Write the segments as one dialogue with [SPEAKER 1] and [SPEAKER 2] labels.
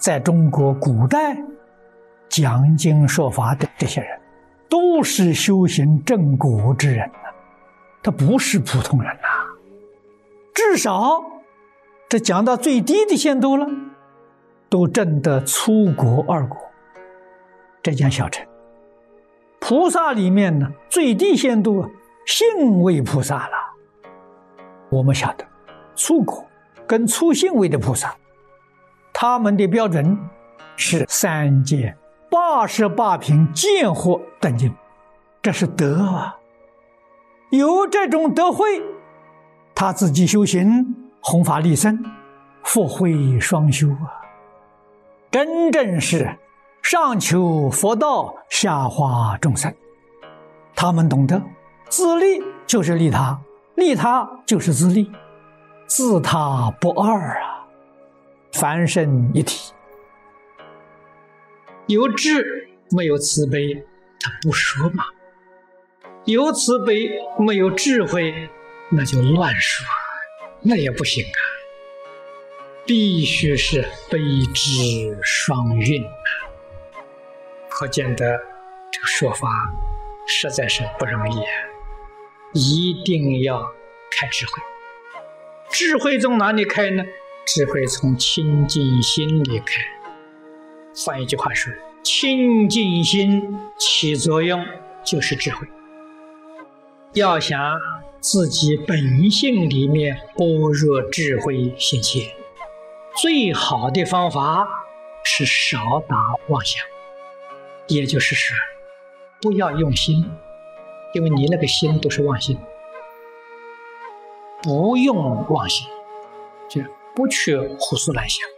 [SPEAKER 1] 在中国古代讲经说法的这些人，都是修行正果之人呐，他不是普通人呐。至少，这讲到最低的限度了，都证得出国二果，这讲小乘。菩萨里面呢，最低限度信位菩萨了。我们晓得，出果跟出信位的菩萨。他们的标准是三界八十八品见惑等境，这是德啊。有这种德慧，他自己修行弘法利生，福慧双修啊，真正是上求佛道，下化众生。他们懂得自利就是利他，利他就是自利，自他不二啊。凡圣一体，有智没有慈悲，他不说嘛；有慈悲没有智慧，那就乱说，那也不行啊！必须是悲智双运！可见得这个说法实在是不容易啊！一定要开智慧，智慧从哪里开呢？智慧从清净心里开。换一句话说，清净心起作用就是智慧。要想自己本性里面般若智慧显现，最好的方法是少打妄想，也就是说，不要用心，因为你那个心都是妄心，不用妄心，就。不去胡思乱想，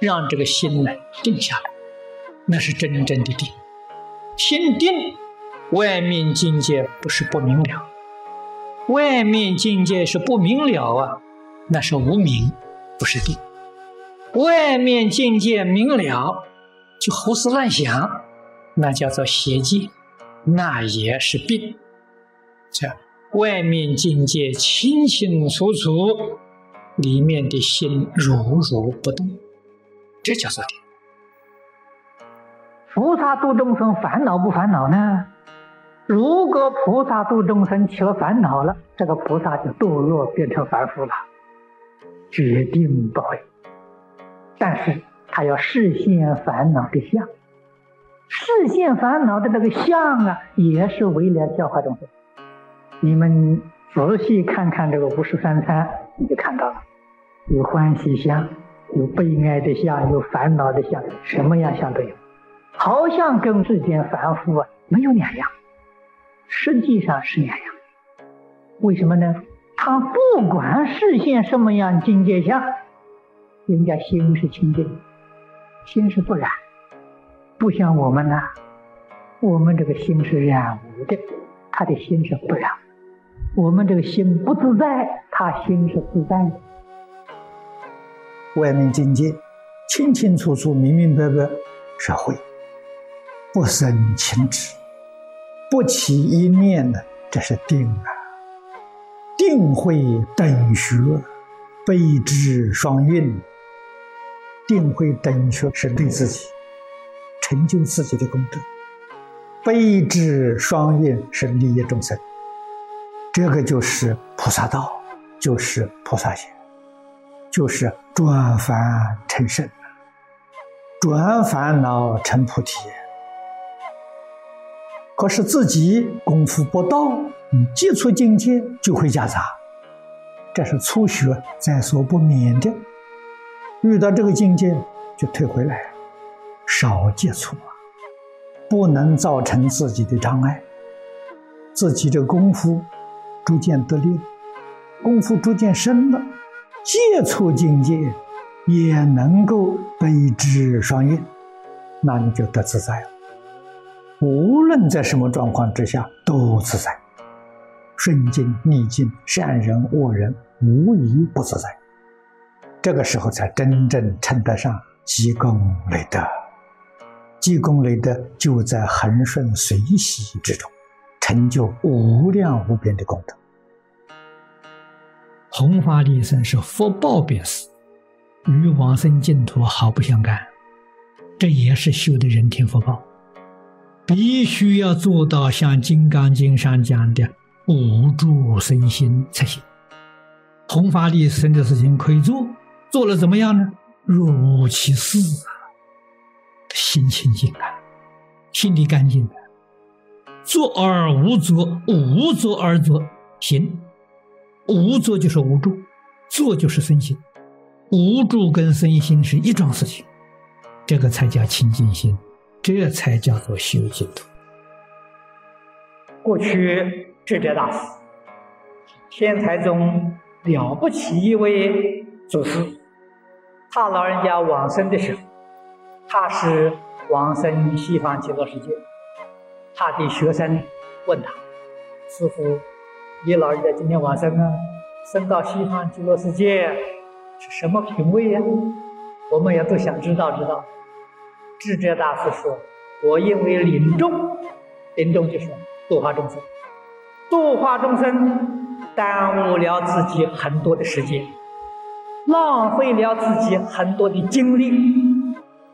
[SPEAKER 1] 让这个心呢定下来，那是真正的定。心定，外面境界不是不明了，外面境界是不明了啊，那是无明，不是定。外面境界明了，就胡思乱想，那叫做邪见，那也是病。这外面境界清清楚楚。里面的心如如不动，这叫做定。菩萨度众生烦恼不烦恼呢？如果菩萨度众生起了烦恼了，这个菩萨就堕落变成凡夫了，决定不会。但是他要视现烦恼的相，视现烦恼的这个相啊，也是为了教化众生。你们仔细看看这个五十三参，你就看到了。有欢喜相，有悲哀的相，有烦恼的相，什么样相都有，好像跟世间凡夫啊没有两样，实际上是两样。为什么呢？他不管视现什么样境界相，人家心是清净，心是不染，不像我们呐，我们这个心是染污的，他的心是不染。我们这个心不自在，他心是自在的。外面境界清清楚楚、明明白白，是慧；不生情执，不起一念的，这是定啊。定慧等学，悲智双运。定慧等学是对自己成就自己的功德，悲智双运是利益众生。这个就是菩萨道，就是菩萨行。就是转凡成圣，转烦恼成菩提。可是自己功夫不到，你接触境界就会夹杂，这是初学在所不免的。遇到这个境界就退回来，少接触，不能造成自己的障碍。自己的功夫逐渐得力，功夫逐渐深了。接触境界也能够悲智双运，那你就得自在了。无论在什么状况之下都自在，顺境逆境，善人恶人无一不自在。这个时候才真正称得上积功累德。积功累德就在恒顺随喜之中，成就无量无边的功德。弘法利生是福报别事，与往生净土毫不相干。这也是修的人天福报。必须要做到像《金刚经》上讲的无住身心才行。弘法利生的事情可以做，做了怎么样呢？若无其事啊，心清净啊，心里干净的。做而无作，无作而作，行。无作就是无助，做就是身心。无助跟身心是一桩事情，这个才叫清净心。这才叫做修净土。
[SPEAKER 2] 过去智者大师，天台中了不起一位祖师，他老人家往生的时候，他是往生西方极乐世界。他的学生问他：“师傅，你老人家今天往生啊，生到西方极乐世界是什么品位呀？我们也都想知道知道。”智者大师说：“我因为临终，临终就是度化众生，度化众生耽误了自己很多的时间，浪费了自己很多的精力，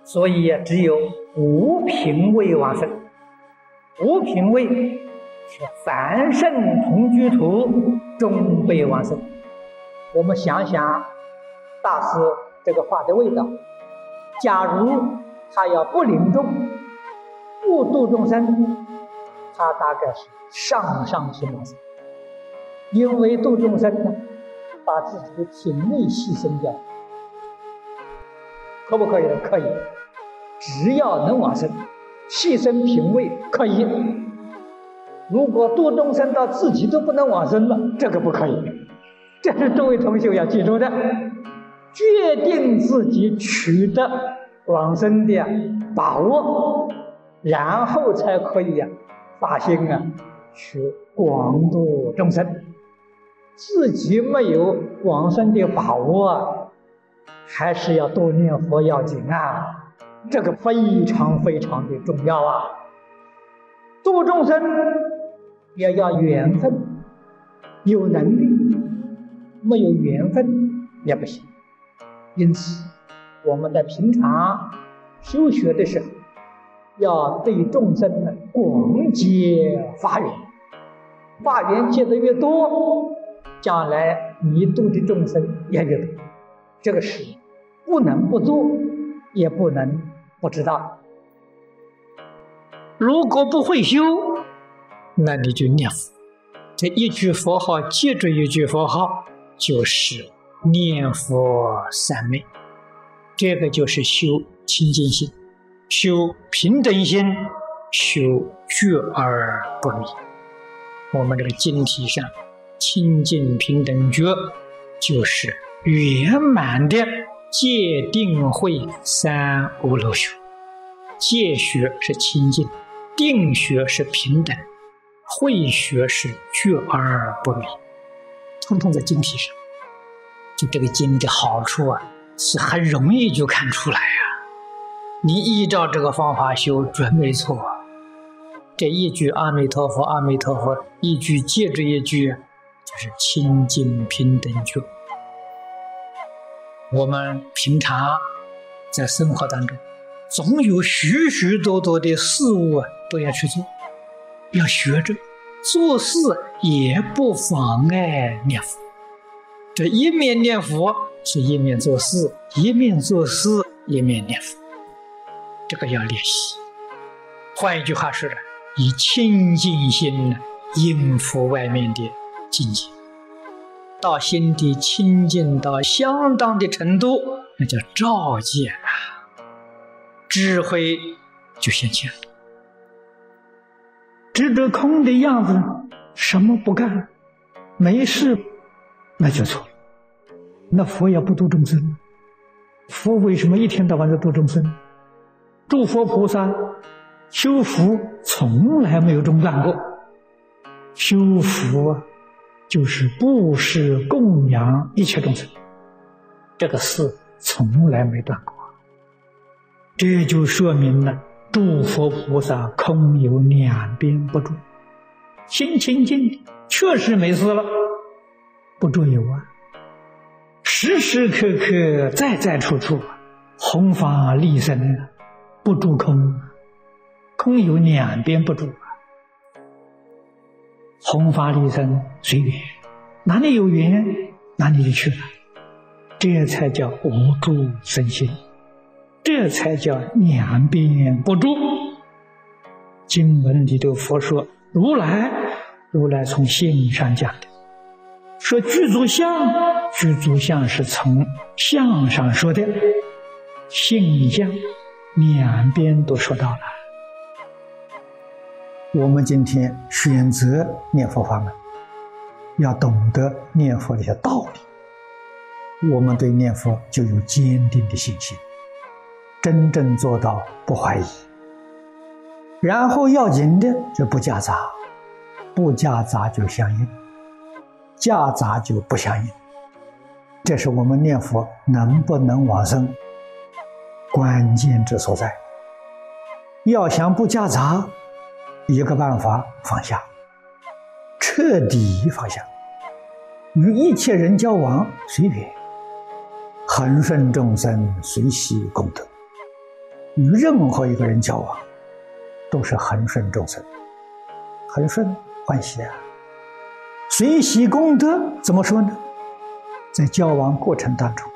[SPEAKER 2] 所以只有无品位往生。无品位是凡圣同居土终被往生。我们想想大师这个话的味道，假如。”他要不临终，不度众生，他大概是上上品往生。因为度众生呢，把自己的品位牺牲掉，可不可以？可以，只要能往生，牺牲品位可以。如果度众生到自己都不能往生了，这个不可以。这是诸位同学要记住的，决定自己取得。往生的把握，然后才可以呀发心啊，去广度众生。自己没有往生的把握，还是要多念佛要紧啊，这个非常非常的重要啊。度众生也要缘分，有能力，没有缘分也不行。因此。我们在平常修学的时候，要对众生呢广结法缘，法缘结的越多，将来你度的众生也越多。这个是不能不做，也不能不知道。如果不会修，那你就念佛，这一句佛号接着一句佛号，就是念佛三昧。这个就是修清净心，修平等心，修觉而不迷。我们这个经题上，清净平等觉，就是圆满的戒定慧三无漏学。戒学是清净，定学是平等，慧学是觉而不迷，通通在经题上。就这个经的好处啊！是很容易就看出来呀！你依照这个方法修，准没错。这一句阿弥陀佛，阿弥陀佛，一句接着一句，就是清净平等觉。我们平常在生活当中，总有许许多多的事物啊，都要去做，要学着做事，也不妨碍念佛。这一面念佛。是一面做事，一面做事，一面念佛，这个要练习。换一句话说呢，以清净心应付外面的境界，到心底清净到相当的程度，那叫照见啊，智慧就现前了。
[SPEAKER 1] 执着空的样子，什么不干，没事，那就错了。那佛也不度众生，佛为什么一天到晚在度众生？诸佛菩萨修福从来没有中断过，修福就是布施供养一切众生，这个事从来没断过。这就说明了诸佛菩萨空有两边不住，心清净确实没事了，不住有啊。时时刻刻，在在处处，弘法利生，不住空，空有两边不住啊。弘法利生随缘，哪里有缘哪里就去了，这才叫无住生心，这才叫两边不住。经文里头佛说，如来，如来从心上讲的，说具足相，具足相是从相上说的，性相两边都说到了。我们今天选择念佛法门，要懂得念佛的一些道理，我们对念佛就有坚定的信心，真正做到不怀疑。然后要紧的就不夹杂，不夹杂就相应，夹杂就不相应。这是我们念佛能不能往生关键之所在。要想不夹杂，一个办法放下，彻底放下，与一切人交往随缘，恒顺众生，随喜功德。与任何一个人交往。都是恒顺众生，恒顺欢喜啊！随喜功德怎么说呢？在交往过程当中，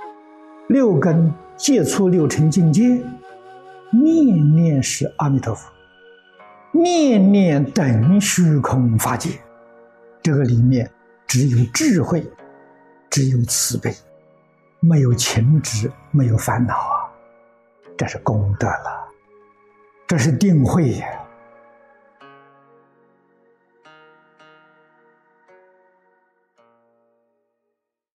[SPEAKER 1] 六根接触六尘境界，念念是阿弥陀佛，念念等虚空法界，这个里面只有智慧，只有慈悲，没有情执，没有烦恼啊！这是功德了。这是定慧呀。